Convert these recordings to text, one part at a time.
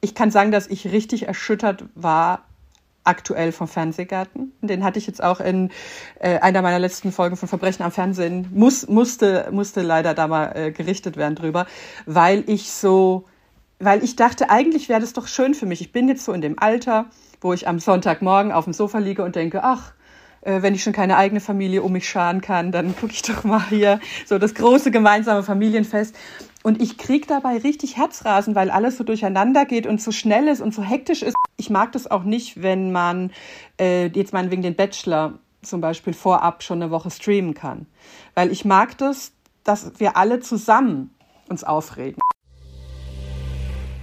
ich kann sagen, dass ich richtig erschüttert war aktuell vom Fernsehgarten. Den hatte ich jetzt auch in äh, einer meiner letzten Folgen von Verbrechen am Fernsehen, muss, musste, musste leider da mal äh, gerichtet werden drüber, weil ich so, weil ich dachte, eigentlich wäre das doch schön für mich. Ich bin jetzt so in dem Alter, wo ich am Sonntagmorgen auf dem Sofa liege und denke, ach, äh, wenn ich schon keine eigene Familie um mich scharen kann, dann gucke ich doch mal hier so das große gemeinsame Familienfest. Und ich krieg dabei richtig Herzrasen, weil alles so durcheinander geht und so schnell ist und so hektisch ist. Ich mag das auch nicht, wenn man äh, jetzt meinetwegen den Bachelor zum Beispiel vorab schon eine Woche streamen kann. Weil ich mag das, dass wir alle zusammen uns aufregen.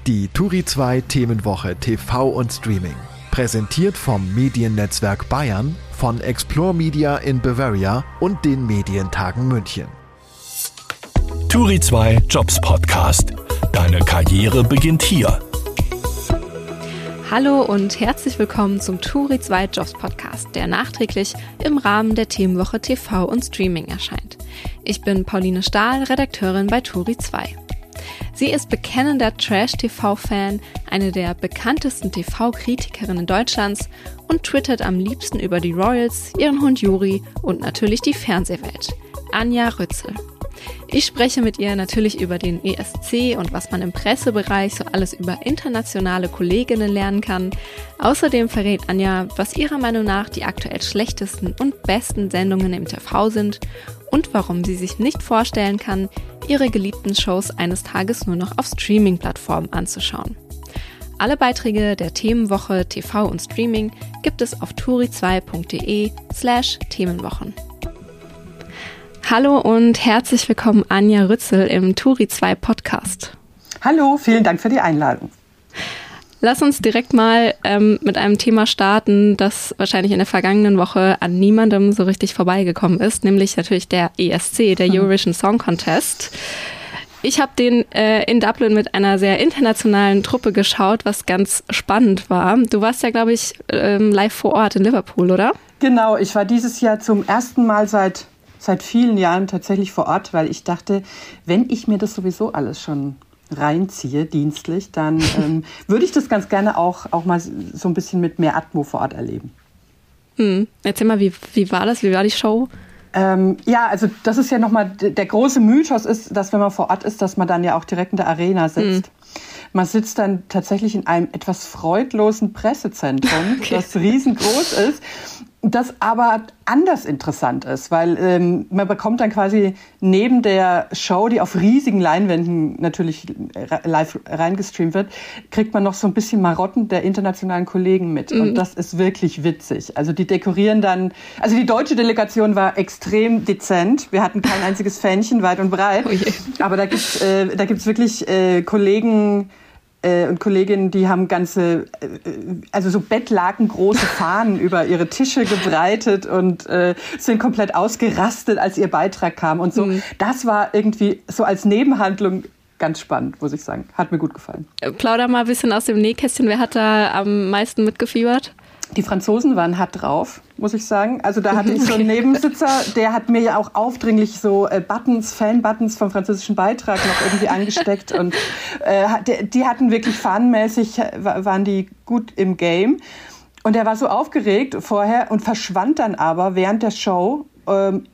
Die Turi 2 Themenwoche TV und Streaming. Präsentiert vom Mediennetzwerk Bayern, von Explore Media in Bavaria und den Medientagen München. Turi 2 Jobs Podcast. Deine Karriere beginnt hier. Hallo und herzlich willkommen zum Turi 2 Jobs Podcast, der nachträglich im Rahmen der Themenwoche TV und Streaming erscheint. Ich bin Pauline Stahl, Redakteurin bei Turi 2. Sie ist bekennender Trash-TV-Fan, eine der bekanntesten TV-Kritikerinnen Deutschlands und twittert am liebsten über die Royals, ihren Hund Juri und natürlich die Fernsehwelt. Anja Rützel. Ich spreche mit ihr natürlich über den ESC und was man im Pressebereich so alles über internationale Kolleginnen lernen kann. Außerdem verrät Anja, was ihrer Meinung nach die aktuell schlechtesten und besten Sendungen im TV sind und warum sie sich nicht vorstellen kann, ihre geliebten Shows eines Tages nur noch auf Streaming-Plattformen anzuschauen. Alle Beiträge der Themenwoche TV und Streaming gibt es auf turi2.de slash Themenwochen. Hallo und herzlich willkommen Anja Rützel im Turi 2 Podcast. Hallo, vielen Dank für die Einladung. Lass uns direkt mal ähm, mit einem Thema starten, das wahrscheinlich in der vergangenen Woche an niemandem so richtig vorbeigekommen ist, nämlich natürlich der ESC, der Eurovision Song Contest. Ich habe den äh, in Dublin mit einer sehr internationalen Truppe geschaut, was ganz spannend war. Du warst ja, glaube ich, ähm, live vor Ort in Liverpool, oder? Genau, ich war dieses Jahr zum ersten Mal seit seit vielen Jahren tatsächlich vor Ort, weil ich dachte, wenn ich mir das sowieso alles schon reinziehe, dienstlich, dann ähm, würde ich das ganz gerne auch, auch mal so ein bisschen mit mehr Atmo vor Ort erleben. Hm. Erzähl mal, wie, wie war das? Wie war die Show? Ähm, ja, also das ist ja nochmal, der große Mythos ist, dass wenn man vor Ort ist, dass man dann ja auch direkt in der Arena sitzt. Hm. Man sitzt dann tatsächlich in einem etwas freudlosen Pressezentrum, okay. das riesengroß ist das aber anders interessant ist, weil ähm, man bekommt dann quasi neben der Show, die auf riesigen Leinwänden natürlich live reingestreamt wird, kriegt man noch so ein bisschen Marotten der internationalen Kollegen mit. Mhm. Und das ist wirklich witzig. Also die dekorieren dann, also die deutsche Delegation war extrem dezent. Wir hatten kein einziges Fähnchen weit und breit. Oh aber da gibt's, äh, da gibt's wirklich äh, Kollegen, äh, und Kolleginnen, die haben ganze, äh, also so bettlakengroße Fahnen über ihre Tische gebreitet und äh, sind komplett ausgerastet, als ihr Beitrag kam und so. Mhm. Das war irgendwie so als Nebenhandlung ganz spannend, muss ich sagen. Hat mir gut gefallen. Plauder mal ein bisschen aus dem Nähkästchen. Wer hat da am meisten mitgefiebert? Die Franzosen waren hart drauf, muss ich sagen. Also da hatte ich so einen Nebensitzer, der hat mir ja auch aufdringlich so äh, Buttons, Fan-Buttons vom französischen Beitrag noch irgendwie angesteckt. Und äh, die, die hatten wirklich fanmäßig, waren die gut im Game. Und er war so aufgeregt vorher und verschwand dann aber während der Show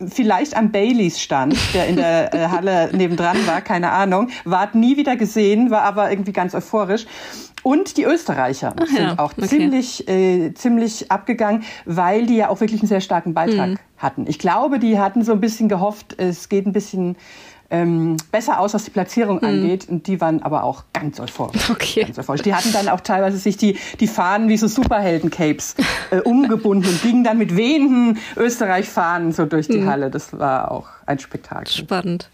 vielleicht am Baileys stand, der in der äh, Halle nebendran war, keine Ahnung, ward nie wieder gesehen, war aber irgendwie ganz euphorisch. Und die Österreicher Ach, sind ja. auch okay. ziemlich, äh, ziemlich abgegangen, weil die ja auch wirklich einen sehr starken Beitrag mhm. hatten. Ich glaube, die hatten so ein bisschen gehofft, es geht ein bisschen ähm, besser aus, was die Platzierung mhm. angeht. Und die waren aber auch ganz euphorisch. Okay. Ganz euphorisch. Die hatten dann auch teilweise sich die, die Fahnen wie so Superhelden-Capes äh, umgebunden und gingen dann mit wehenden Österreich-Fahnen so durch die mhm. Halle. Das war auch ein Spektakel. Spannend.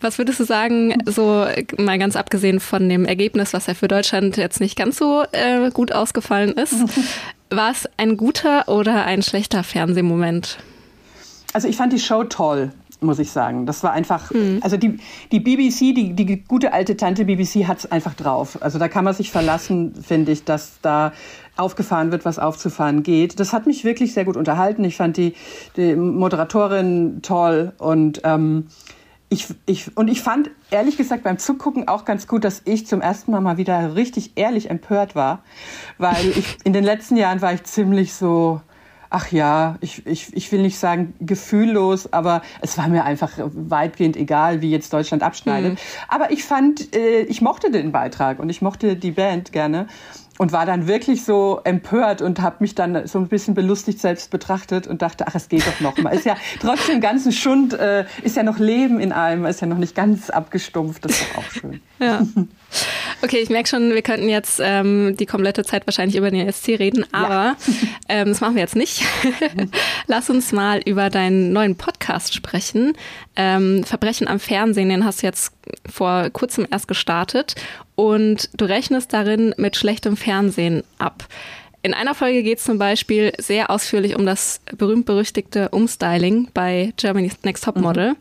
Was würdest du sagen, so mal ganz abgesehen von dem Ergebnis, was ja für Deutschland jetzt nicht ganz so äh, gut ausgefallen ist, war es ein guter oder ein schlechter Fernsehmoment? Also ich fand die Show toll muss ich sagen. Das war einfach, mhm. also die, die BBC, die, die gute alte Tante BBC hat es einfach drauf. Also da kann man sich verlassen, finde ich, dass da aufgefahren wird, was aufzufahren geht. Das hat mich wirklich sehr gut unterhalten. Ich fand die, die Moderatorin toll und ähm, ich, ich, und ich fand ehrlich gesagt beim Zugucken auch ganz gut, dass ich zum ersten Mal mal wieder richtig ehrlich empört war, weil ich in den letzten Jahren war ich ziemlich so, ach ja, ich, ich, ich will nicht sagen gefühllos, aber es war mir einfach weitgehend egal, wie jetzt Deutschland abschneidet. Mhm. Aber ich fand, äh, ich mochte den Beitrag und ich mochte die Band gerne und war dann wirklich so empört und habe mich dann so ein bisschen belustigt selbst betrachtet und dachte, ach, es geht doch noch mal. Ist ja trotzdem ganzen Schund, äh, ist ja noch Leben in einem, ist ja noch nicht ganz abgestumpft, das ist doch auch schön. Ja. Okay, ich merke schon, wir könnten jetzt ähm, die komplette Zeit wahrscheinlich über den ESC reden, aber ja. ähm, das machen wir jetzt nicht. Lass uns mal über deinen neuen Podcast sprechen. Ähm, Verbrechen am Fernsehen, den hast du jetzt vor kurzem erst gestartet und du rechnest darin mit schlechtem Fernsehen ab. In einer Folge geht es zum Beispiel sehr ausführlich um das berühmt-berüchtigte Umstyling bei Germany's Next Top Model. Mhm.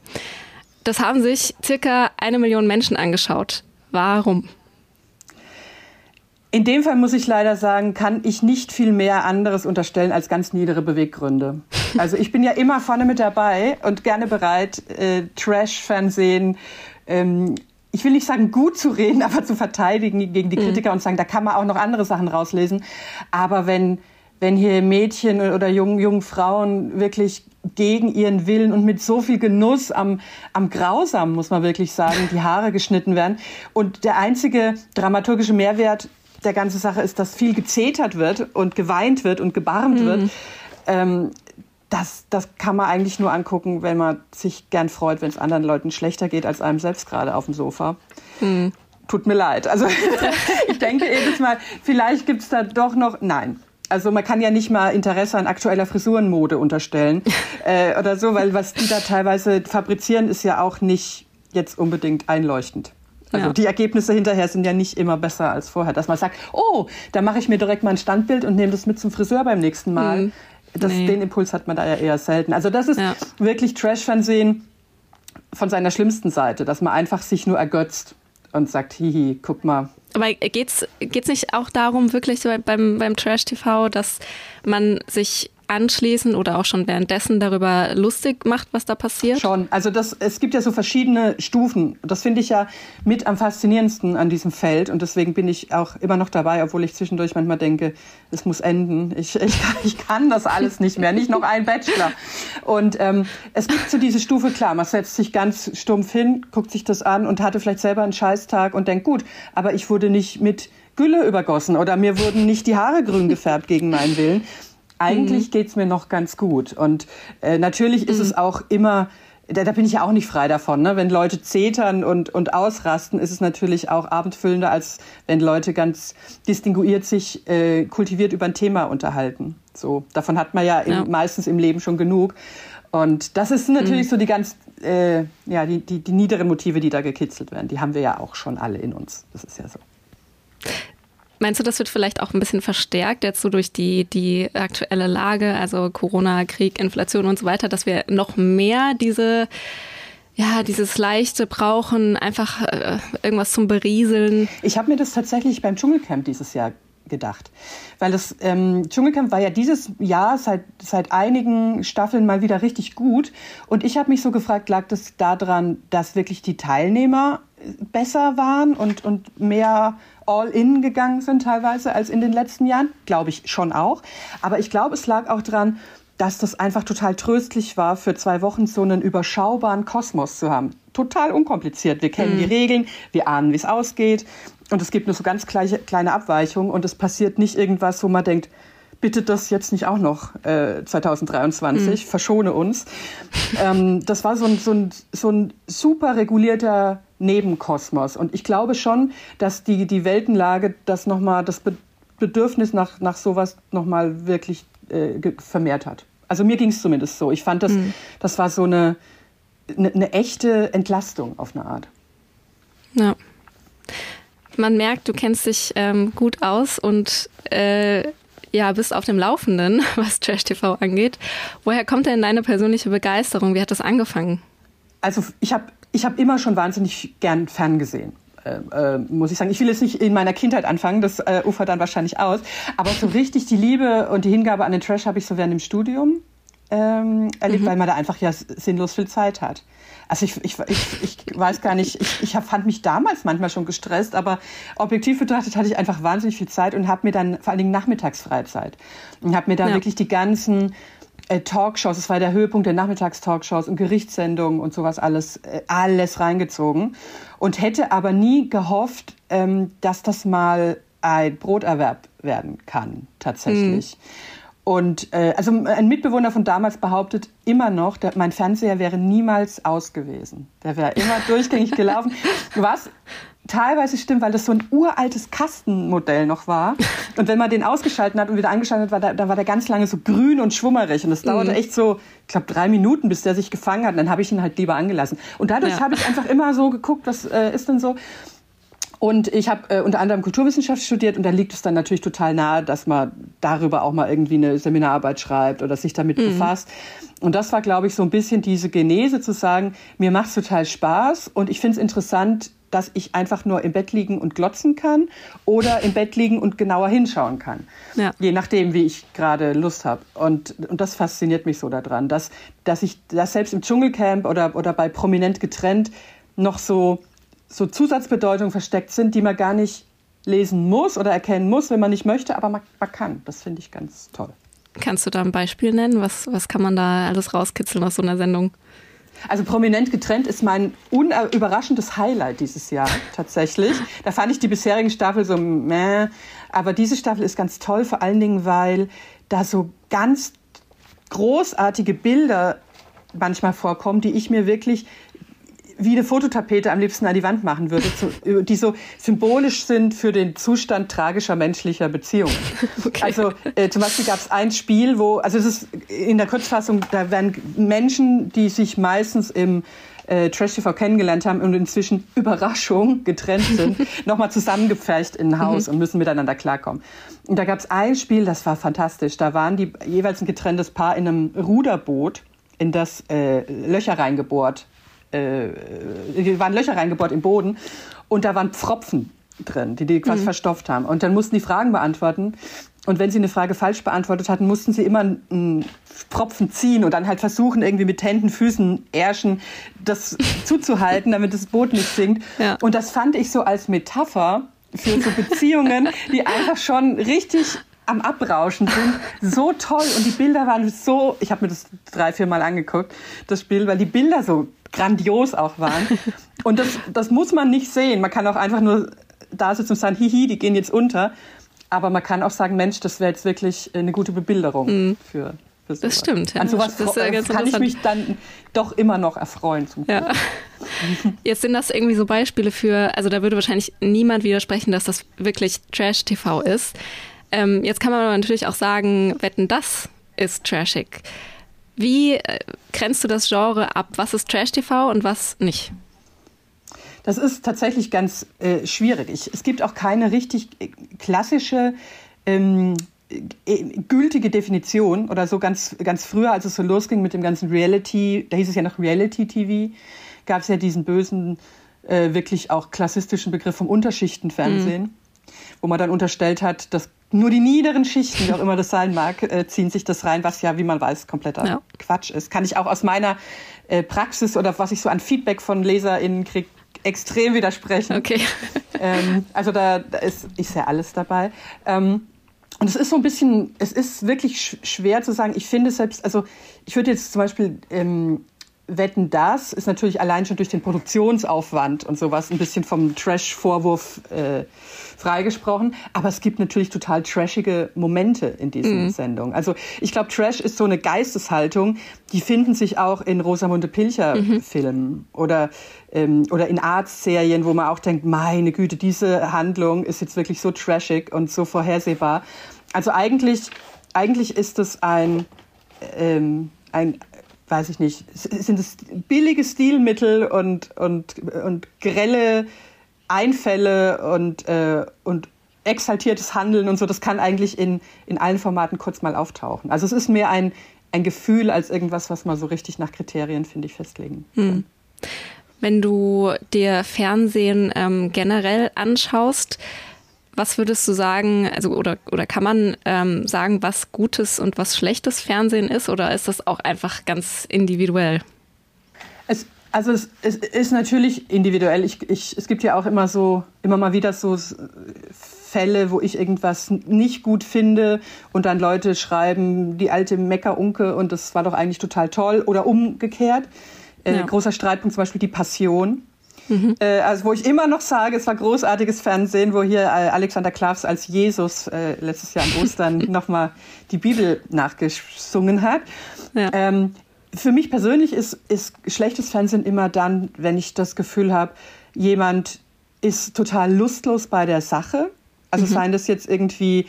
Das haben sich circa eine Million Menschen angeschaut. Warum? In dem Fall muss ich leider sagen, kann ich nicht viel mehr anderes unterstellen als ganz niedere Beweggründe. Also ich bin ja immer vorne mit dabei und gerne bereit, äh, Trash-Fernsehen ähm, ich will nicht sagen gut zu reden, aber zu verteidigen gegen die mhm. Kritiker mhm. und sagen, da kann man auch noch andere Sachen rauslesen. Aber wenn, wenn hier Mädchen oder jungen, jungen Frauen wirklich gegen ihren Willen und mit so viel Genuss am, am Grausam, muss man wirklich sagen, die Haare geschnitten werden. Und der einzige dramaturgische Mehrwert der ganzen Sache ist, dass viel gezetert wird und geweint wird und gebarmt mhm. wird. Ähm, das, das kann man eigentlich nur angucken, wenn man sich gern freut, wenn es anderen Leuten schlechter geht als einem selbst gerade auf dem Sofa. Mhm. Tut mir leid. Also ich denke jedes Mal, vielleicht gibt es da doch noch. Nein. Also man kann ja nicht mal Interesse an aktueller Frisurenmode unterstellen äh, oder so, weil was die da teilweise fabrizieren, ist ja auch nicht jetzt unbedingt einleuchtend. Also ja. die Ergebnisse hinterher sind ja nicht immer besser als vorher, dass man sagt, oh, da mache ich mir direkt mal ein Standbild und nehme das mit zum Friseur beim nächsten Mal. Mhm. Das, nee. Den Impuls hat man da ja eher selten. Also das ist ja. wirklich Trash-Fernsehen von seiner schlimmsten Seite, dass man einfach sich nur ergötzt und sagt, hihi, guck mal. Aber geht's geht's nicht auch darum, wirklich so beim, beim Trash-TV, dass man sich anschließend oder auch schon währenddessen darüber lustig macht, was da passiert? Schon. Also das, es gibt ja so verschiedene Stufen. Das finde ich ja mit am faszinierendsten an diesem Feld. Und deswegen bin ich auch immer noch dabei, obwohl ich zwischendurch manchmal denke, es muss enden. Ich, ich, ich kann das alles nicht mehr. Nicht noch ein Bachelor. Und ähm, es gibt so diese Stufe, klar, man setzt sich ganz stumpf hin, guckt sich das an und hatte vielleicht selber einen Scheißtag und denkt, gut, aber ich wurde nicht mit Gülle übergossen oder mir wurden nicht die Haare grün gefärbt gegen meinen Willen eigentlich mhm. geht's mir noch ganz gut. Und äh, natürlich mhm. ist es auch immer, da, da bin ich ja auch nicht frei davon. Ne? Wenn Leute zetern und, und ausrasten, ist es natürlich auch abendfüllender, als wenn Leute ganz distinguiert sich äh, kultiviert über ein Thema unterhalten. So, davon hat man ja, im, ja. meistens im Leben schon genug. Und das ist natürlich mhm. so die ganz, äh, ja, die, die, die niederen Motive, die da gekitzelt werden. Die haben wir ja auch schon alle in uns. Das ist ja so. Meinst du, das wird vielleicht auch ein bisschen verstärkt jetzt so durch die, die aktuelle Lage, also Corona, Krieg, Inflation und so weiter, dass wir noch mehr diese, ja, dieses Leichte brauchen, einfach äh, irgendwas zum Berieseln? Ich habe mir das tatsächlich beim Dschungelcamp dieses Jahr gedacht. Weil das ähm, Dschungelcamp war ja dieses Jahr seit, seit einigen Staffeln mal wieder richtig gut. Und ich habe mich so gefragt, lag das daran, dass wirklich die Teilnehmer besser waren und, und mehr all-in gegangen sind teilweise als in den letzten Jahren? Glaube ich schon auch. Aber ich glaube, es lag auch daran, dass das einfach total tröstlich war, für zwei Wochen so einen überschaubaren Kosmos zu haben. Total unkompliziert. Wir kennen mhm. die Regeln, wir ahnen, wie es ausgeht. Und es gibt nur so ganz kleine, kleine Abweichungen und es passiert nicht irgendwas, wo man denkt, bitte das jetzt nicht auch noch äh, 2023, mhm. verschone uns. Ähm, das war so ein, so, ein, so ein super regulierter Nebenkosmos. Und ich glaube schon, dass die, die Weltenlage das nochmal, das Bedürfnis nach, nach sowas nochmal wirklich äh, vermehrt hat. Also mir ging es zumindest so. Ich fand, das, mhm. das war so eine, eine, eine echte Entlastung auf eine Art. Ja. Man merkt, du kennst dich ähm, gut aus und äh, ja, bist auf dem Laufenden, was Trash TV angeht. Woher kommt denn deine persönliche Begeisterung? Wie hat das angefangen? Also ich habe ich hab immer schon wahnsinnig gern ferngesehen. Äh, äh, muss ich sagen. Ich will jetzt nicht in meiner Kindheit anfangen, das äh, ufert dann wahrscheinlich aus. Aber so richtig die Liebe und die Hingabe an den Trash habe ich so während dem Studium ähm, erlebt, mhm. weil man da einfach ja sinnlos viel Zeit hat. Also ich, ich, ich, ich weiß gar nicht, ich, ich fand mich damals manchmal schon gestresst, aber objektiv betrachtet hatte ich einfach wahnsinnig viel Zeit und habe mir dann vor allen Dingen Nachmittagsfreizeit und habe mir da ja. wirklich die ganzen äh, Talkshows, es war der Höhepunkt der Nachmittagstalkshows und Gerichtssendungen und sowas alles, äh, alles reingezogen und hätte aber nie gehofft, ähm, dass das mal ein Broterwerb werden kann, tatsächlich. Mhm. Und äh, also ein Mitbewohner von damals behauptet immer noch, der, mein Fernseher wäre niemals aus gewesen. Der wäre immer durchgängig gelaufen. Was teilweise stimmt, weil das so ein uraltes Kastenmodell noch war. Und wenn man den ausgeschaltet hat und wieder angeschaltet hat, war dann war der ganz lange so grün und schwummerig. Und das dauerte mhm. echt so, ich glaube, drei Minuten, bis der sich gefangen hat. Und dann habe ich ihn halt lieber angelassen. Und dadurch ja. habe ich einfach immer so geguckt, was äh, ist denn so. Und ich habe äh, unter anderem Kulturwissenschaft studiert und da liegt es dann natürlich total nahe, dass man darüber auch mal irgendwie eine Seminararbeit schreibt oder sich damit mhm. befasst. Und das war, glaube ich, so ein bisschen diese Genese zu sagen, mir macht es total Spaß und ich finde es interessant, dass ich einfach nur im Bett liegen und glotzen kann oder im Bett liegen und genauer hinschauen kann. Ja. Je nachdem, wie ich gerade Lust habe. Und, und das fasziniert mich so daran, dass, dass ich dass selbst im Dschungelcamp oder, oder bei Prominent getrennt noch so so Zusatzbedeutungen versteckt sind, die man gar nicht lesen muss oder erkennen muss, wenn man nicht möchte, aber man, man kann. Das finde ich ganz toll. Kannst du da ein Beispiel nennen? Was, was kann man da alles rauskitzeln aus so einer Sendung? Also prominent getrennt ist mein überraschendes Highlight dieses Jahr tatsächlich. Da fand ich die bisherigen Staffel so meh, aber diese Staffel ist ganz toll, vor allen Dingen, weil da so ganz großartige Bilder manchmal vorkommen, die ich mir wirklich wie eine Fototapete am liebsten an die Wand machen würde, zu, die so symbolisch sind für den Zustand tragischer menschlicher Beziehungen. Okay. Also äh, zum Beispiel gab es ein Spiel, wo, also es ist in der Kurzfassung, da werden Menschen, die sich meistens im äh, Trash TV kennengelernt haben und inzwischen Überraschung getrennt sind, nochmal zusammengepfercht in ein Haus mhm. und müssen miteinander klarkommen. Und da gab es ein Spiel, das war fantastisch. Da waren die jeweils ein getrenntes Paar in einem Ruderboot in das äh, Löcher reingebohrt äh, waren Löcher reingebohrt im Boden und da waren Pfropfen drin, die die quasi mhm. verstopft haben. Und dann mussten die Fragen beantworten. Und wenn sie eine Frage falsch beantwortet hatten, mussten sie immer einen Pfropfen ziehen und dann halt versuchen, irgendwie mit Händen, Füßen, Ärschen das zuzuhalten, damit das Boot nicht sinkt. Ja. Und das fand ich so als Metapher für so Beziehungen, die einfach schon richtig am Abrauschen sind. So toll. Und die Bilder waren so, ich habe mir das drei, vier Mal angeguckt, das Spiel, weil die Bilder so grandios auch waren. Und das, das muss man nicht sehen. Man kann auch einfach nur da sitzen und sagen, hihi, die gehen jetzt unter. Aber man kann auch sagen, Mensch, das wäre jetzt wirklich eine gute Bebilderung mhm. für, sowas. Das stimmt. Ja. An sowas das ja kann ich mich dann doch immer noch erfreuen. Ja. Jetzt sind das irgendwie so Beispiele für, also da würde wahrscheinlich niemand widersprechen, dass das wirklich Trash-TV ist. Ähm, jetzt kann man aber natürlich auch sagen, wetten, das ist trashig. Wie äh, grenzt du das Genre ab? Was ist Trash-TV und was nicht? Das ist tatsächlich ganz äh, schwierig. Ich, es gibt auch keine richtig äh, klassische ähm, äh, gültige Definition oder so ganz, ganz früher, als es so losging mit dem ganzen Reality, da hieß es ja noch Reality-TV, gab es ja diesen bösen, äh, wirklich auch klassistischen Begriff vom Unterschichtenfernsehen, mhm. wo man dann unterstellt hat, dass nur die niederen Schichten, wie auch immer das sein mag, äh, ziehen sich das rein, was ja, wie man weiß, kompletter ja. Quatsch ist. Kann ich auch aus meiner äh, Praxis oder was ich so an Feedback von LeserInnen kriege, extrem widersprechen. Okay. Ähm, also da, da, ist, ist ja alles dabei. Ähm, und es ist so ein bisschen, es ist wirklich schwer zu sagen. Ich finde selbst, also ich würde jetzt zum Beispiel ähm, Wetten das ist natürlich allein schon durch den Produktionsaufwand und sowas ein bisschen vom Trash-Vorwurf äh, freigesprochen. Aber es gibt natürlich total trashige Momente in diesen mhm. Sendungen. Also ich glaube, Trash ist so eine Geisteshaltung, die finden sich auch in Rosamunde Pilcher-Filmen mhm. oder, ähm, oder in Arzt-Serien, wo man auch denkt, meine Güte, diese Handlung ist jetzt wirklich so trashig und so vorhersehbar. Also eigentlich, eigentlich ist es ein, ähm, ein weiß ich nicht, sind es billige Stilmittel und, und, und grelle Einfälle und, äh, und exaltiertes Handeln und so, das kann eigentlich in, in allen Formaten kurz mal auftauchen. Also es ist mehr ein, ein Gefühl als irgendwas, was man so richtig nach Kriterien, finde ich, festlegen kann. Hm. Wenn du dir Fernsehen ähm, generell anschaust, was würdest du sagen, also oder, oder kann man ähm, sagen, was gutes und was schlechtes Fernsehen ist oder ist das auch einfach ganz individuell? Es, also es, es ist natürlich individuell. Ich, ich, es gibt ja auch immer so, immer mal wieder so Fälle, wo ich irgendwas nicht gut finde und dann Leute schreiben, die alte Meckerunke und das war doch eigentlich total toll oder umgekehrt. Äh, ja. Großer Streitpunkt zum Beispiel die Passion. Mhm. Äh, also wo ich immer noch sage, es war großartiges Fernsehen, wo hier äh, Alexander Klavs als Jesus äh, letztes Jahr an Ostern nochmal die Bibel nachgesungen hat. Ja. Ähm, für mich persönlich ist, ist schlechtes Fernsehen immer dann, wenn ich das Gefühl habe, jemand ist total lustlos bei der Sache. Also mhm. seien das jetzt irgendwie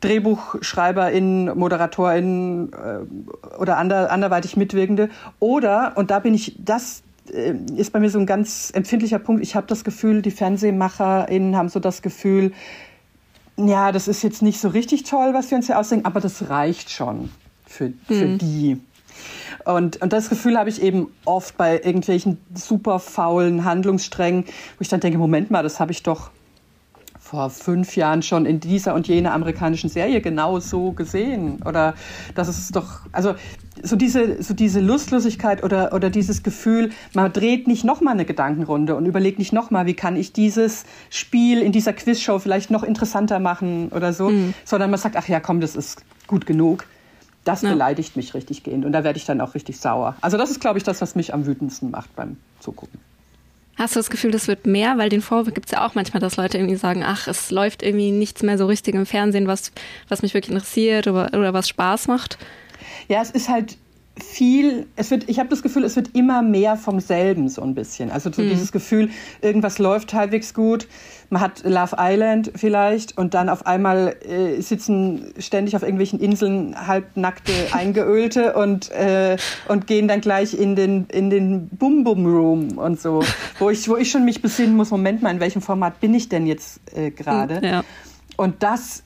DrehbuchschreiberInnen, ModeratorInnen äh, oder ander, anderweitig Mitwirkende. Oder, und da bin ich, das ist bei mir so ein ganz empfindlicher Punkt. Ich habe das Gefühl, die FernsehmacherInnen haben so das Gefühl, ja, das ist jetzt nicht so richtig toll, was wir uns hier ausdenken, aber das reicht schon für, für mhm. die. Und, und das Gefühl habe ich eben oft bei irgendwelchen super faulen Handlungssträngen, wo ich dann denke, Moment mal, das habe ich doch vor fünf Jahren schon in dieser und jener amerikanischen Serie genau so gesehen. Oder das ist doch, also so diese, so diese Lustlosigkeit oder, oder dieses Gefühl, man dreht nicht nochmal eine Gedankenrunde und überlegt nicht nochmal, wie kann ich dieses Spiel in dieser Quizshow vielleicht noch interessanter machen oder so, mhm. sondern man sagt, ach ja, komm, das ist gut genug. Das ja. beleidigt mich richtig gehend und da werde ich dann auch richtig sauer. Also das ist, glaube ich, das, was mich am wütendsten macht beim Zugucken. Hast du das Gefühl, das wird mehr? Weil den Vorwurf gibt es ja auch manchmal, dass Leute irgendwie sagen, ach, es läuft irgendwie nichts mehr so richtig im Fernsehen, was, was mich wirklich interessiert oder, oder was Spaß macht. Ja, es ist halt viel, es wird, ich habe das Gefühl, es wird immer mehr vom selben so ein bisschen. Also so mhm. dieses Gefühl, irgendwas läuft halbwegs gut. Man hat Love Island vielleicht und dann auf einmal äh, sitzen ständig auf irgendwelchen Inseln halbnackte Eingeölte und, äh, und gehen dann gleich in den, in den Bum Bum Room und so, wo ich, wo ich schon mich besinnen muss, Moment mal, in welchem Format bin ich denn jetzt äh, gerade? Ja. Und das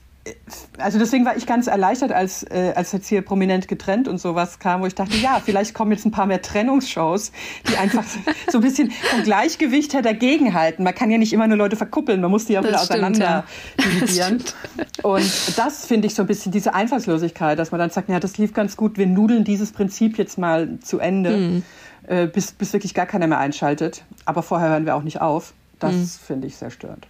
also deswegen war ich ganz erleichtert, als, äh, als jetzt hier prominent getrennt und sowas kam, wo ich dachte, ja, vielleicht kommen jetzt ein paar mehr Trennungsshows, die einfach so ein bisschen vom Gleichgewicht her dagegenhalten. Man kann ja nicht immer nur Leute verkuppeln, man muss die ja wieder auseinander ja. dividieren. Das und das finde ich so ein bisschen diese Einfallslosigkeit, dass man dann sagt, ja, das lief ganz gut, wir nudeln dieses Prinzip jetzt mal zu Ende, mhm. äh, bis, bis wirklich gar keiner mehr einschaltet. Aber vorher hören wir auch nicht auf. Das mhm. finde ich sehr störend.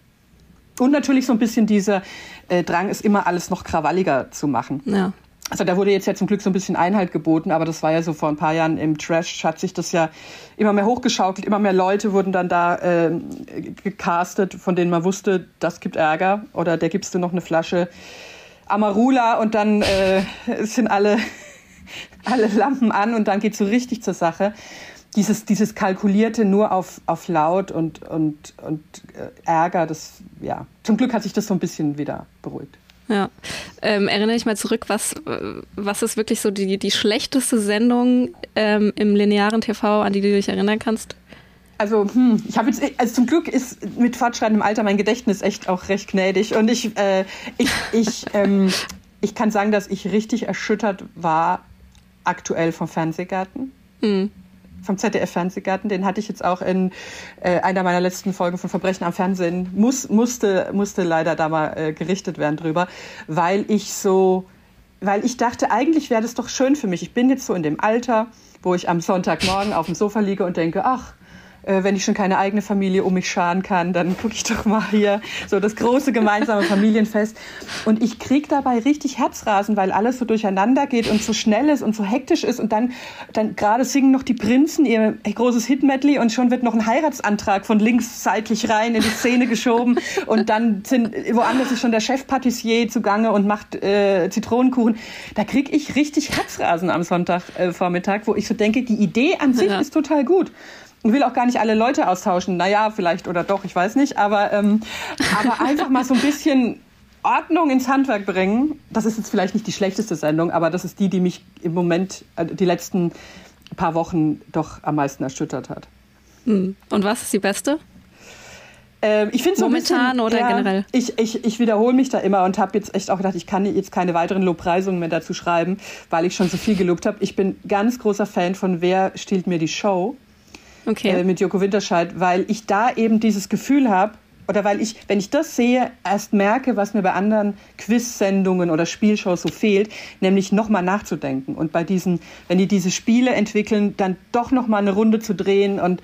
Und natürlich so ein bisschen dieser äh, Drang, ist immer alles noch krawalliger zu machen. Ja. Also da wurde jetzt ja zum Glück so ein bisschen Einhalt geboten, aber das war ja so vor ein paar Jahren im Trash, hat sich das ja immer mehr hochgeschaukelt, immer mehr Leute wurden dann da äh, gecastet, von denen man wusste, das gibt Ärger oder der gibst du noch eine Flasche Amarula und dann äh, sind alle, alle Lampen an und dann geht's so richtig zur Sache dieses, dieses Kalkulierte nur auf, auf Laut und, und, und äh, Ärger, das, ja, zum Glück hat sich das so ein bisschen wieder beruhigt. Ja, ähm, erinnere ich mal zurück, was, was ist wirklich so die, die schlechteste Sendung ähm, im linearen TV, an die du dich erinnern kannst? Also, hm, ich habe jetzt, also zum Glück ist mit fortschreitendem Alter mein Gedächtnis echt auch recht gnädig und ich, äh, ich, ich, ähm, ich kann sagen, dass ich richtig erschüttert war aktuell vom Fernsehgarten. Mhm vom ZDF Fernsehgarten, den hatte ich jetzt auch in äh, einer meiner letzten Folgen von Verbrechen am Fernsehen, muss, musste, musste leider da mal äh, gerichtet werden drüber, weil ich so, weil ich dachte, eigentlich wäre das doch schön für mich. Ich bin jetzt so in dem Alter, wo ich am Sonntagmorgen auf dem Sofa liege und denke, ach, äh, wenn ich schon keine eigene Familie um mich scharen kann, dann gucke ich doch mal hier so das große gemeinsame Familienfest. Und ich krieg dabei richtig Herzrasen, weil alles so durcheinander geht und so schnell ist und so hektisch ist. Und dann, dann gerade singen noch die Prinzen ihr großes Hit-Medley und schon wird noch ein Heiratsantrag von links seitlich rein in die Szene geschoben. Und dann sind woanders ist schon der Chef-Patissier zugange und macht äh, Zitronenkuchen. Da krieg ich richtig Herzrasen am Sonntagvormittag, äh, wo ich so denke, die Idee an sich ja. ist total gut. Ich will auch gar nicht alle Leute austauschen. Naja, vielleicht oder doch, ich weiß nicht. Aber, ähm, aber einfach mal so ein bisschen Ordnung ins Handwerk bringen. Das ist jetzt vielleicht nicht die schlechteste Sendung, aber das ist die, die mich im Moment, äh, die letzten paar Wochen doch am meisten erschüttert hat. Hm. Und was ist die beste? Ähm, ich finde so momentan bisschen, oder ja, generell. Ich, ich, ich wiederhole mich da immer und habe jetzt echt auch gedacht, ich kann jetzt keine weiteren Lobpreisungen mehr dazu schreiben, weil ich schon so viel gelobt habe. Ich bin ganz großer Fan von Wer stiehlt mir die Show? Okay. äh, mit Joko Winterscheid, weil ich da eben dieses Gefühl habe, oder weil ich, wenn ich das sehe, erst merke, was mir bei anderen Quiz-Sendungen oder Spielshows so fehlt, nämlich nochmal nachzudenken und bei diesen, wenn die diese Spiele entwickeln, dann doch nochmal eine Runde zu drehen und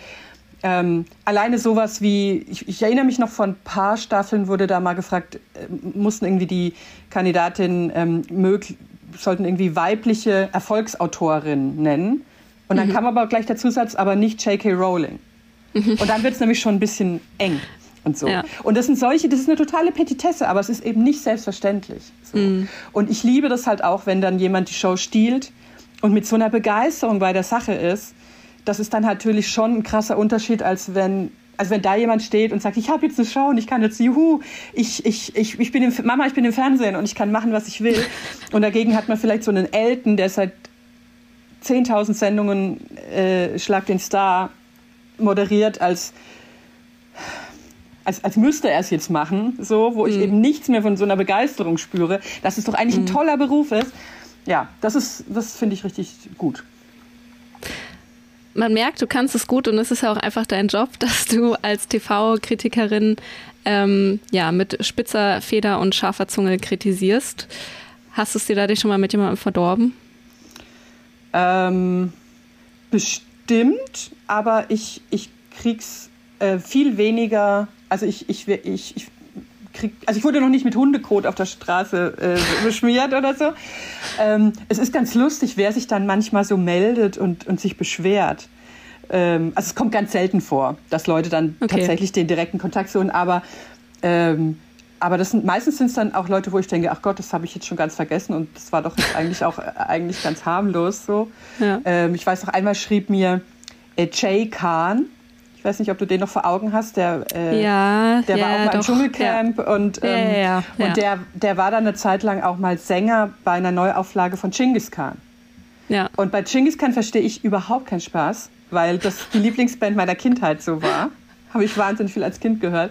ähm, alleine sowas wie, ich, ich, erinnere mich noch von ein paar Staffeln, wurde da mal gefragt, äh, mussten irgendwie die Kandidatinnen ähm, sollten irgendwie weibliche Erfolgsautorinnen nennen. Und dann mhm. kam aber gleich der Zusatz, aber nicht J.K. Rowling. Mhm. Und dann wird es nämlich schon ein bisschen eng und so. Ja. Und das sind solche, das ist eine totale Petitesse, aber es ist eben nicht selbstverständlich. So. Mhm. Und ich liebe das halt auch, wenn dann jemand die Show stiehlt und mit so einer Begeisterung bei der Sache ist, das ist dann natürlich schon ein krasser Unterschied, als wenn also wenn da jemand steht und sagt, ich habe jetzt eine Show und ich kann jetzt, juhu, ich, ich, ich, ich bin im, Mama, ich bin im Fernsehen und ich kann machen, was ich will. Und dagegen hat man vielleicht so einen Elton, der seit 10.000 Sendungen äh, Schlag den Star moderiert, als, als, als müsste er es jetzt machen, so, wo ich mhm. eben nichts mehr von so einer Begeisterung spüre, dass es doch eigentlich mhm. ein toller Beruf ist. Ja, das ist, das finde ich richtig gut man merkt, du kannst es gut und es ist ja auch einfach dein Job, dass du als TV-Kritikerin ähm, ja, mit spitzer Feder und scharfer Zunge kritisierst. Hast du es dir dadurch schon mal mit jemandem verdorben? Ähm, bestimmt, aber ich, ich krieg's äh, viel weniger, also ich, ich, ich, ich krieg, also ich wurde noch nicht mit Hundekot auf der Straße äh, beschmiert oder so. Ähm, es ist ganz lustig, wer sich dann manchmal so meldet und, und sich beschwert. Ähm, also es kommt ganz selten vor, dass Leute dann okay. tatsächlich den direkten Kontakt suchen, aber ähm, aber das sind, meistens sind es dann auch Leute, wo ich denke, ach Gott, das habe ich jetzt schon ganz vergessen und das war doch eigentlich auch äh, eigentlich ganz harmlos so. Ja. Ähm, ich weiß noch, einmal schrieb mir äh, Jay Kahn, ich weiß nicht, ob du den noch vor Augen hast, der, äh, ja, der war ja, auch mal im Dschungelcamp ja. und, ähm, und Der, der war dann eine Zeit lang auch mal Sänger bei einer Neuauflage von Genghis Khan. Ja. Und bei Genghis Khan verstehe ich überhaupt keinen Spaß, weil das die Lieblingsband meiner Kindheit so war. Habe ich wahnsinnig viel als Kind gehört.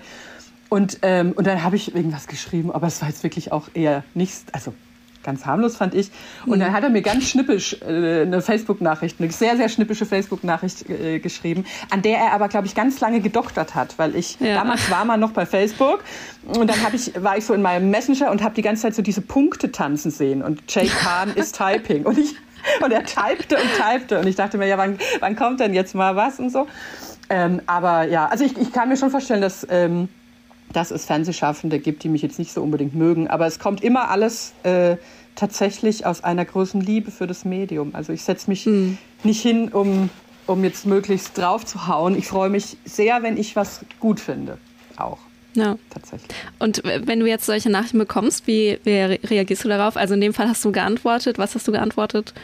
Und, ähm, und dann habe ich irgendwas geschrieben, aber es war jetzt wirklich auch eher nichts, also ganz harmlos fand ich. Und dann mhm. hat er mir ganz schnippisch äh, eine Facebook-Nachricht, eine sehr, sehr schnippische Facebook-Nachricht äh, geschrieben, an der er aber, glaube ich, ganz lange gedoktert hat, weil ich, ja. damals war man noch bei Facebook und dann ich, war ich so in meinem Messenger und habe die ganze Zeit so diese Punkte tanzen sehen und Jay Khan ist Typing und ich und er typte und typte und ich dachte mir, ja, wann, wann kommt denn jetzt mal was und so. Ähm, aber ja, also ich, ich kann mir schon vorstellen, dass... Ähm, dass es Fernsehschaffende gibt, die mich jetzt nicht so unbedingt mögen. Aber es kommt immer alles äh, tatsächlich aus einer großen Liebe für das Medium. Also ich setze mich mhm. nicht hin, um, um jetzt möglichst drauf zu hauen. Ich freue mich sehr, wenn ich was gut finde. Auch. Ja. Tatsächlich. Und wenn du jetzt solche Nachrichten bekommst, wie, wie reagierst du darauf? Also in dem Fall hast du geantwortet. Was hast du geantwortet?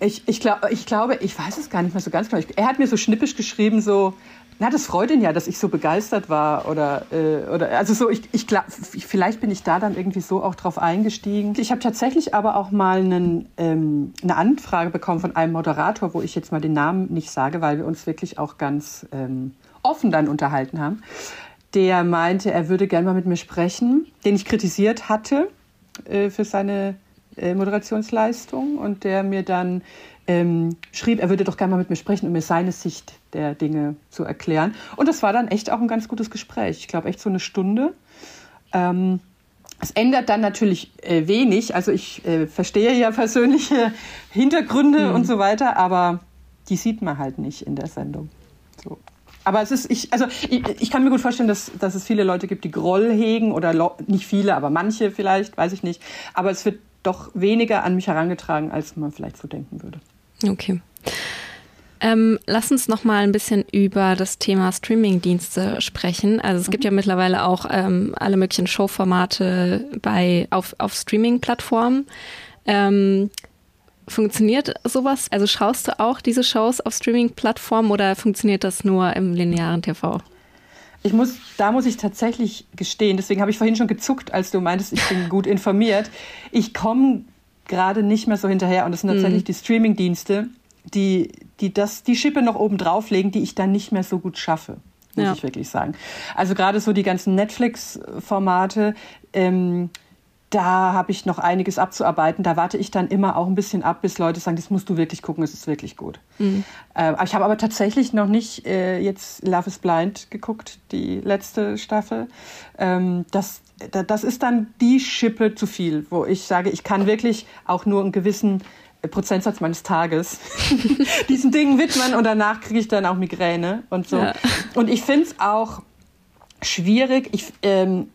Ich, ich, glaub, ich glaube, ich weiß es gar nicht mehr so ganz genau. Er hat mir so schnippisch geschrieben, so, na, das freut ihn ja, dass ich so begeistert war oder äh, oder also so ich ich glaub, vielleicht bin ich da dann irgendwie so auch drauf eingestiegen. Ich habe tatsächlich aber auch mal einen, ähm, eine Anfrage bekommen von einem Moderator, wo ich jetzt mal den Namen nicht sage, weil wir uns wirklich auch ganz ähm, offen dann unterhalten haben. Der meinte, er würde gerne mal mit mir sprechen, den ich kritisiert hatte äh, für seine äh, Moderationsleistung und der mir dann ähm, schrieb, er würde doch gerne mal mit mir sprechen, um mir seine Sicht der Dinge zu erklären. Und das war dann echt auch ein ganz gutes Gespräch. Ich glaube, echt so eine Stunde. Ähm, es ändert dann natürlich äh, wenig. Also ich äh, verstehe ja persönliche Hintergründe mhm. und so weiter, aber die sieht man halt nicht in der Sendung. So. Aber es ist, ich, also ich, ich kann mir gut vorstellen, dass, dass es viele Leute gibt, die Groll hegen oder nicht viele, aber manche vielleicht, weiß ich nicht. Aber es wird doch weniger an mich herangetragen, als man vielleicht so denken würde. Okay. Ähm, lass uns noch mal ein bisschen über das Thema Streamingdienste sprechen. Also es gibt ja mittlerweile auch ähm, alle möglichen Showformate bei auf, auf Streaming-Plattformen. Ähm, funktioniert sowas? Also schaust du auch diese Shows auf Streaming-Plattformen oder funktioniert das nur im linearen TV? Ich muss, da muss ich tatsächlich gestehen, deswegen habe ich vorhin schon gezuckt, als du meintest, ich bin gut informiert. Ich komme gerade nicht mehr so hinterher. Und das sind tatsächlich mhm. die Streaming-Dienste, die, die das, die Schippe noch oben drauflegen, die ich dann nicht mehr so gut schaffe, muss ja. ich wirklich sagen. Also gerade so die ganzen Netflix-Formate, ähm, da habe ich noch einiges abzuarbeiten. Da warte ich dann immer auch ein bisschen ab, bis Leute sagen, das musst du wirklich gucken, es ist wirklich gut. Mhm. Äh, ich habe aber tatsächlich noch nicht äh, jetzt Love is Blind geguckt, die letzte Staffel. Ähm, das, das ist dann die Schippe zu viel, wo ich sage, ich kann wirklich auch nur einen gewissen Prozentsatz meines Tages diesen Dingen widmen und danach kriege ich dann auch Migräne und so. Ja. Und ich finde es auch schwierig. Ich, ähm,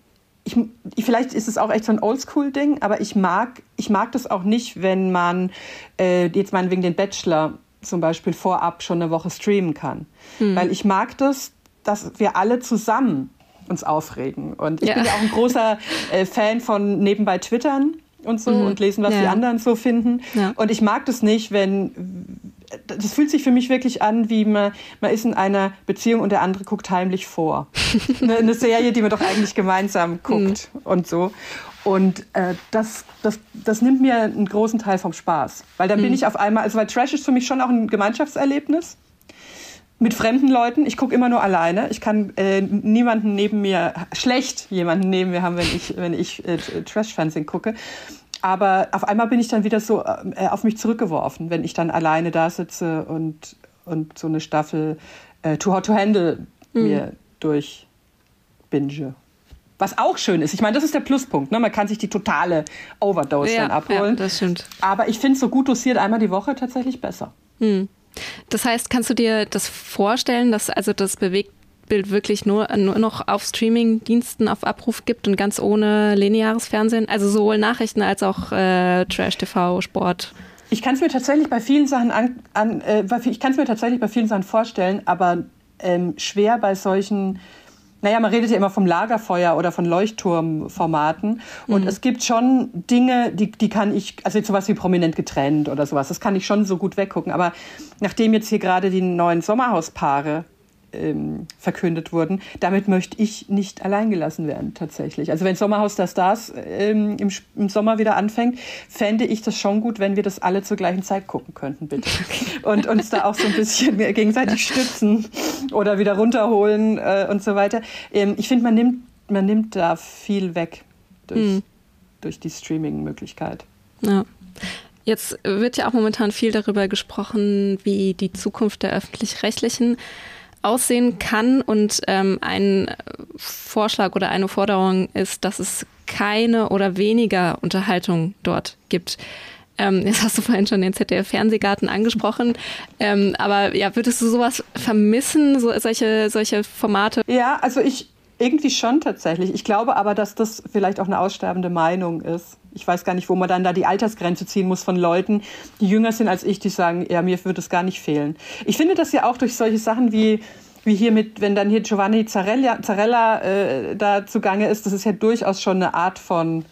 ich, vielleicht ist es auch echt so ein Oldschool-Ding, aber ich mag, ich mag das auch nicht, wenn man äh, jetzt meinetwegen den Bachelor zum Beispiel vorab schon eine Woche streamen kann. Hm. Weil ich mag das, dass wir alle zusammen uns aufregen. Und ich ja. bin ja auch ein großer äh, Fan von nebenbei Twittern und so mhm. und lesen, was ja. die anderen so finden. Ja. Und ich mag das nicht, wenn das fühlt sich für mich wirklich an, wie man, man ist in einer Beziehung und der andere guckt heimlich vor. eine, eine Serie, die man doch eigentlich gemeinsam guckt mhm. und so. Und äh, das, das, das nimmt mir einen großen Teil vom Spaß. Weil dann mhm. bin ich auf einmal, also weil Trash ist für mich schon auch ein Gemeinschaftserlebnis mit fremden Leuten. Ich gucke immer nur alleine. Ich kann äh, niemanden neben mir, schlecht jemanden neben mir haben, wenn ich, wenn ich äh, Trash-Fernsehen gucke. Aber auf einmal bin ich dann wieder so äh, auf mich zurückgeworfen, wenn ich dann alleine da sitze und, und so eine Staffel äh, Too Hot to Handle mhm. mir durchbinge. Was auch schön ist. Ich meine, das ist der Pluspunkt. Ne? Man kann sich die totale Overdose ja, dann abholen. Ja, das stimmt. Aber ich finde so gut dosiert einmal die Woche tatsächlich besser. Mhm. Das heißt, kannst du dir das vorstellen, dass also das Bewegtbild wirklich nur, nur noch auf Streaming-Diensten auf Abruf gibt und ganz ohne lineares Fernsehen? Also sowohl Nachrichten als auch äh, Trash-TV, Sport? Ich kann es mir tatsächlich bei vielen Sachen an, an äh, ich kann es mir tatsächlich bei vielen Sachen vorstellen, aber ähm, schwer bei solchen naja, man redet ja immer vom Lagerfeuer oder von Leuchtturmformaten. Und mhm. es gibt schon Dinge, die, die kann ich, also jetzt sowas wie prominent getrennt oder sowas, das kann ich schon so gut weggucken. Aber nachdem jetzt hier gerade die neuen Sommerhauspaare ähm, verkündet wurden. Damit möchte ich nicht alleingelassen werden, tatsächlich. Also wenn Sommerhaus der Stars ähm, im, im, Sommer wieder anfängt, fände ich das schon gut, wenn wir das alle zur gleichen Zeit gucken könnten, bitte. Und uns da auch so ein bisschen gegenseitig stützen oder wieder runterholen äh, und so weiter. Ähm, ich finde, man nimmt, man nimmt da viel weg durch, mhm. durch die Streaming-Möglichkeit. Ja. Jetzt wird ja auch momentan viel darüber gesprochen, wie die Zukunft der öffentlich-rechtlichen aussehen kann. Und ähm, ein Vorschlag oder eine Forderung ist, dass es keine oder weniger Unterhaltung dort gibt. Ähm, jetzt hast du vorhin schon den ZDF-Fernsehgarten angesprochen. Ähm, aber ja, würdest du sowas vermissen, so, solche, solche Formate? Ja, also ich irgendwie schon tatsächlich. Ich glaube aber, dass das vielleicht auch eine aussterbende Meinung ist ich weiß gar nicht, wo man dann da die Altersgrenze ziehen muss von Leuten, die jünger sind als ich, die sagen, ja, mir würde es gar nicht fehlen. Ich finde das ja auch durch solche Sachen wie wie hier mit, wenn dann hier Giovanni Zarella, Zarella äh, da zugange ist, das ist ja durchaus schon eine Art von,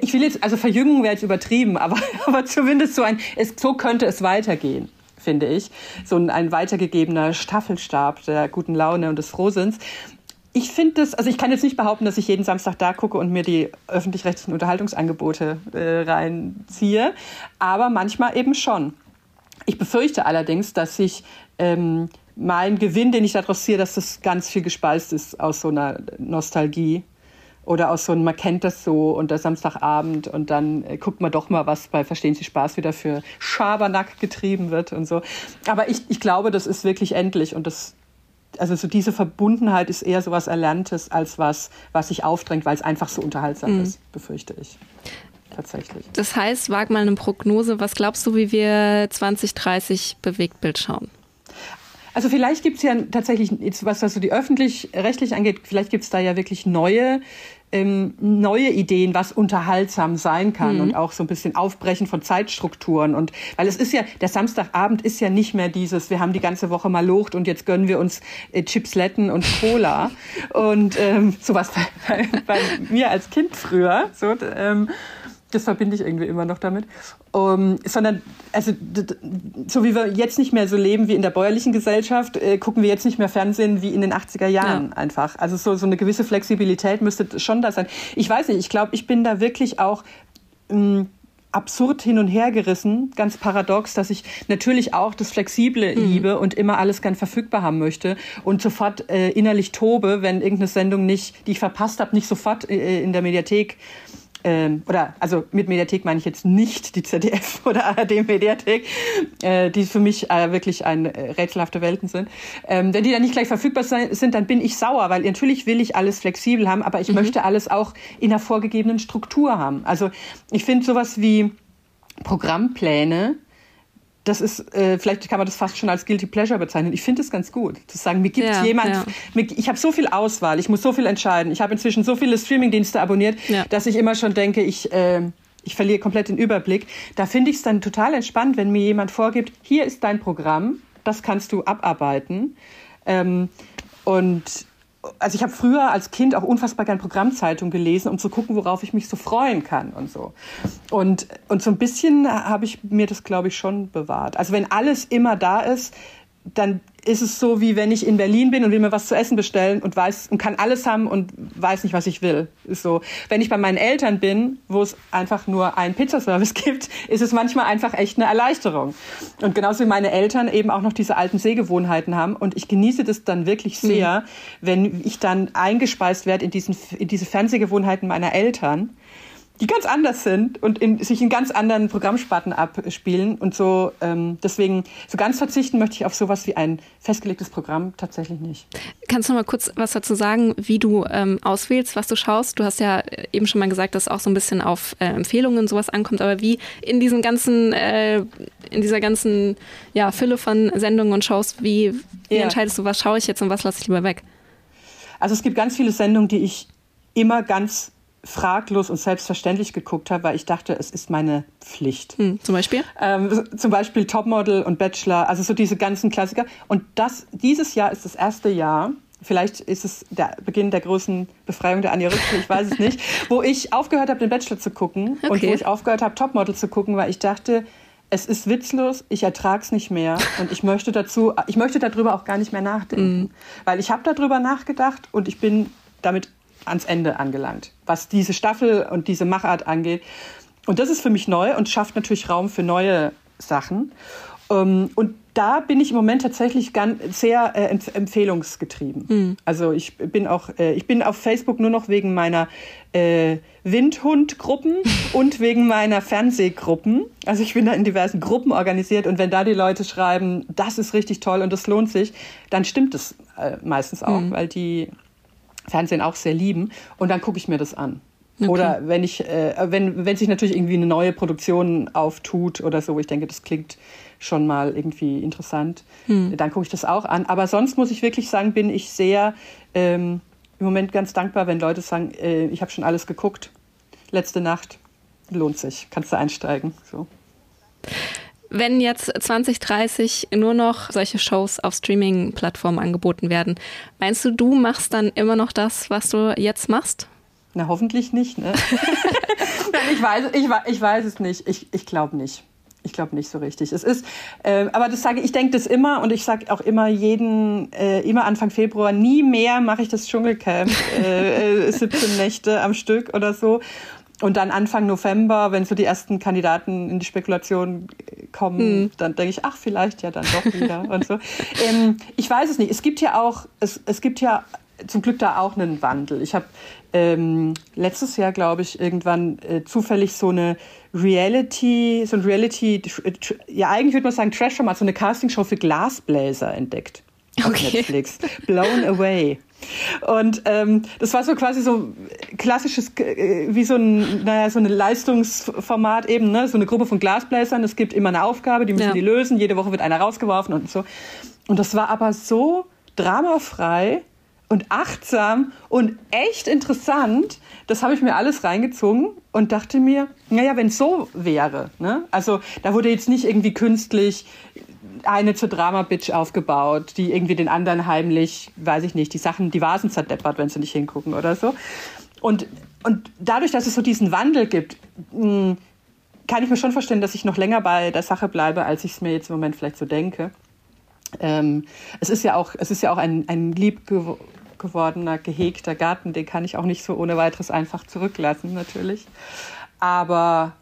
ich will jetzt, also Verjüngung wäre jetzt übertrieben, aber, aber zumindest so ein, es, so könnte es weitergehen finde ich. So ein, ein weitergegebener Staffelstab der guten Laune und des Frohsinns ich finde das, also ich kann jetzt nicht behaupten, dass ich jeden Samstag da gucke und mir die öffentlich-rechtlichen Unterhaltungsangebote äh, reinziehe, aber manchmal eben schon. Ich befürchte allerdings, dass sich ähm, mein Gewinn, den ich daraus ziehe, dass das ganz viel gespeist ist aus so einer Nostalgie oder aus so einem, man kennt das so und der Samstagabend und dann äh, guckt man doch mal, was bei Verstehen Sie Spaß wieder für Schabernack getrieben wird und so. Aber ich, ich glaube, das ist wirklich endlich und das also so diese Verbundenheit ist eher so was Erlerntes als was, was sich aufdrängt, weil es einfach so unterhaltsam mhm. ist, befürchte ich. Tatsächlich. Das heißt, wag mal eine Prognose. Was glaubst du, wie wir 2030 Bewegtbild schauen? Also vielleicht gibt es ja tatsächlich, was, was so die öffentlich-rechtlich angeht, vielleicht gibt es da ja wirklich neue ähm, neue Ideen, was unterhaltsam sein kann mhm. und auch so ein bisschen Aufbrechen von Zeitstrukturen. Und weil es ist ja der Samstagabend ist ja nicht mehr dieses, wir haben die ganze Woche mal locht und jetzt gönnen wir uns äh, Chipsletten und Cola. Und ähm, sowas bei, bei, bei mir als Kind früher. So ähm, das verbinde ich irgendwie immer noch damit. Um, sondern, also, so wie wir jetzt nicht mehr so leben wie in der bäuerlichen Gesellschaft, äh, gucken wir jetzt nicht mehr Fernsehen wie in den 80er Jahren ja. einfach. Also so, so eine gewisse Flexibilität müsste schon da sein. Ich weiß nicht, ich glaube, ich bin da wirklich auch mh, absurd hin und her gerissen, ganz paradox, dass ich natürlich auch das Flexible mhm. liebe und immer alles gern verfügbar haben möchte und sofort äh, innerlich tobe, wenn irgendeine Sendung nicht, die ich verpasst habe, nicht sofort äh, in der Mediathek ähm, oder also mit Mediathek meine ich jetzt nicht die ZDF oder ARD-Mediathek, äh, die für mich äh, wirklich ein äh, rätselhafte Welten sind. Ähm, wenn die dann nicht gleich verfügbar sind, dann bin ich sauer, weil natürlich will ich alles flexibel haben, aber ich mhm. möchte alles auch in einer vorgegebenen Struktur haben. Also ich finde sowas wie Programmpläne, das ist, äh, vielleicht kann man das fast schon als Guilty Pleasure bezeichnen. Ich finde es ganz gut, zu sagen, mir gibt ja, jemand, ja. Mir, ich habe so viel Auswahl, ich muss so viel entscheiden. Ich habe inzwischen so viele Streamingdienste abonniert, ja. dass ich immer schon denke, ich, äh, ich verliere komplett den Überblick. Da finde ich es dann total entspannt, wenn mir jemand vorgibt, hier ist dein Programm, das kannst du abarbeiten. Ähm, und also ich habe früher als Kind auch unfassbar gern Programmzeitung gelesen, um zu gucken, worauf ich mich so freuen kann und so. Und, und so ein bisschen habe ich mir das, glaube ich, schon bewahrt. Also wenn alles immer da ist, dann ist es so, wie wenn ich in Berlin bin und will mir was zu essen bestellen und weiß und kann alles haben und weiß nicht, was ich will. Ist so. Wenn ich bei meinen Eltern bin, wo es einfach nur einen Pizzaservice gibt, ist es manchmal einfach echt eine Erleichterung. Und genauso wie meine Eltern eben auch noch diese alten Sehgewohnheiten haben. Und ich genieße das dann wirklich sehr, mhm. wenn ich dann eingespeist werde in, diesen, in diese Fernsehgewohnheiten meiner Eltern die ganz anders sind und in, sich in ganz anderen Programmsparten abspielen. Und so ähm, deswegen, so ganz verzichten möchte ich auf sowas wie ein festgelegtes Programm tatsächlich nicht. Kannst du noch mal kurz was dazu sagen, wie du ähm, auswählst, was du schaust? Du hast ja eben schon mal gesagt, dass auch so ein bisschen auf äh, Empfehlungen sowas ankommt, aber wie in diesem ganzen, äh, in dieser ganzen ja, Fülle von Sendungen und Shows, wie, wie ja. entscheidest du, was schaue ich jetzt und was lasse ich lieber weg? Also es gibt ganz viele Sendungen, die ich immer ganz fraglos und selbstverständlich geguckt habe, weil ich dachte, es ist meine Pflicht. Hm, zum Beispiel? Ähm, zum Beispiel Topmodel und Bachelor, also so diese ganzen Klassiker. Und das, dieses Jahr ist das erste Jahr, vielleicht ist es der Beginn der großen Befreiung der Rützel, ich weiß es nicht, wo ich aufgehört habe, den Bachelor zu gucken okay. und wo ich aufgehört habe, Topmodel zu gucken, weil ich dachte, es ist witzlos, ich ertrage es nicht mehr und ich möchte dazu, ich möchte darüber auch gar nicht mehr nachdenken, mm. weil ich habe darüber nachgedacht und ich bin damit ans Ende angelangt, was diese Staffel und diese Machart angeht. Und das ist für mich neu und schafft natürlich Raum für neue Sachen. Ähm, und da bin ich im Moment tatsächlich ganz, sehr äh, empfehlungsgetrieben. Mhm. Also ich bin auch, äh, ich bin auf Facebook nur noch wegen meiner äh, Windhundgruppen und wegen meiner Fernsehgruppen. Also ich bin da in diversen Gruppen organisiert und wenn da die Leute schreiben, das ist richtig toll und das lohnt sich, dann stimmt es äh, meistens auch, mhm. weil die Fernsehen auch sehr lieben. Und dann gucke ich mir das an. Okay. Oder wenn ich, äh, wenn, wenn sich natürlich irgendwie eine neue Produktion auftut oder so, wo ich denke, das klingt schon mal irgendwie interessant, hm. dann gucke ich das auch an. Aber sonst muss ich wirklich sagen, bin ich sehr ähm, im Moment ganz dankbar, wenn Leute sagen, äh, ich habe schon alles geguckt, letzte Nacht, lohnt sich, kannst du einsteigen. So. Wenn jetzt 2030 nur noch solche Shows auf Streaming-Plattformen angeboten werden, meinst du, du machst dann immer noch das, was du jetzt machst? Na, hoffentlich nicht, ne? ich, weiß, ich, ich weiß es nicht. Ich, ich glaube nicht. Ich glaube nicht so richtig. Es ist, äh, aber das sage ich, ich denke das immer und ich sage auch immer jeden, äh, immer Anfang Februar, nie mehr mache ich das Dschungelcamp, äh, 17 äh, Nächte am Stück oder so. Und dann Anfang November, wenn so die ersten Kandidaten in die Spekulation kommen, mhm. dann denke ich, ach, vielleicht ja dann doch wieder und so. Ähm, ich weiß es nicht. Es gibt ja auch, es, es gibt ja zum Glück da auch einen Wandel. Ich habe ähm, letztes Jahr, glaube ich, irgendwann äh, zufällig so eine Reality, so ein Reality, ja eigentlich würde man sagen Trash-Format, so eine Castingshow für Glasbläser entdeckt auf okay. Netflix. Blown Away. Und ähm, das war so quasi so klassisches, äh, wie so ein, naja, so ein Leistungsformat eben, ne? so eine Gruppe von Glasbläsern. Es gibt immer eine Aufgabe, die müssen ja. die lösen. Jede Woche wird einer rausgeworfen und so. Und das war aber so dramafrei und achtsam und echt interessant. Das habe ich mir alles reingezogen und dachte mir, naja, wenn es so wäre, ne? also da wurde jetzt nicht irgendwie künstlich eine zur Drama-Bitch aufgebaut, die irgendwie den anderen heimlich, weiß ich nicht, die Sachen, die Vasen zerdeppert, wenn sie nicht hingucken oder so. Und, und dadurch, dass es so diesen Wandel gibt, hm, kann ich mir schon vorstellen, dass ich noch länger bei der Sache bleibe, als ich es mir jetzt im Moment vielleicht so denke. Ähm, es ist ja auch, es ist ja auch ein, ein lieb gewordener, gehegter Garten, den kann ich auch nicht so ohne weiteres einfach zurücklassen, natürlich. Aber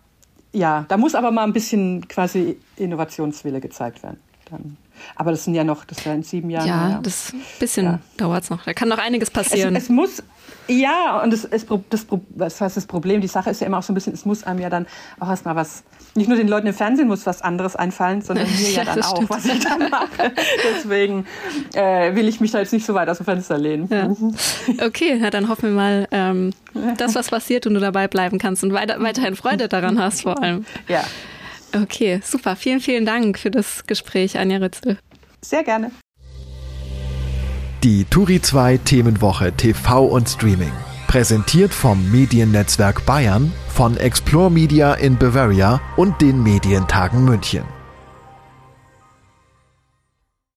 ja, da muss aber mal ein bisschen quasi Innovationswille gezeigt werden. Dann. Aber das sind ja noch, das ja in sieben Jahren. Ja, ja. das bisschen ja. dauert es noch. Da kann noch einiges passieren. Es, es muss, ja, und das, ist das, das heißt das Problem, die Sache ist ja immer auch so ein bisschen, es muss einem ja dann auch erstmal was, nicht nur den Leuten im Fernsehen muss was anderes einfallen, sondern mir ja dann auch, was ich dann mache. Deswegen äh, will ich mich da jetzt nicht so weit aus dem Fenster lehnen. Ja. Okay, na, dann hoffen wir mal, ähm, dass was passiert und du dabei bleiben kannst und weiter, weiterhin Freude daran hast vor allem. Ja. Okay, super. Vielen, vielen Dank für das Gespräch, Anja Rützel. Sehr gerne. Die Turi 2 Themenwoche TV und Streaming. Präsentiert vom Mediennetzwerk Bayern, von Explore Media in Bavaria und den Medientagen München.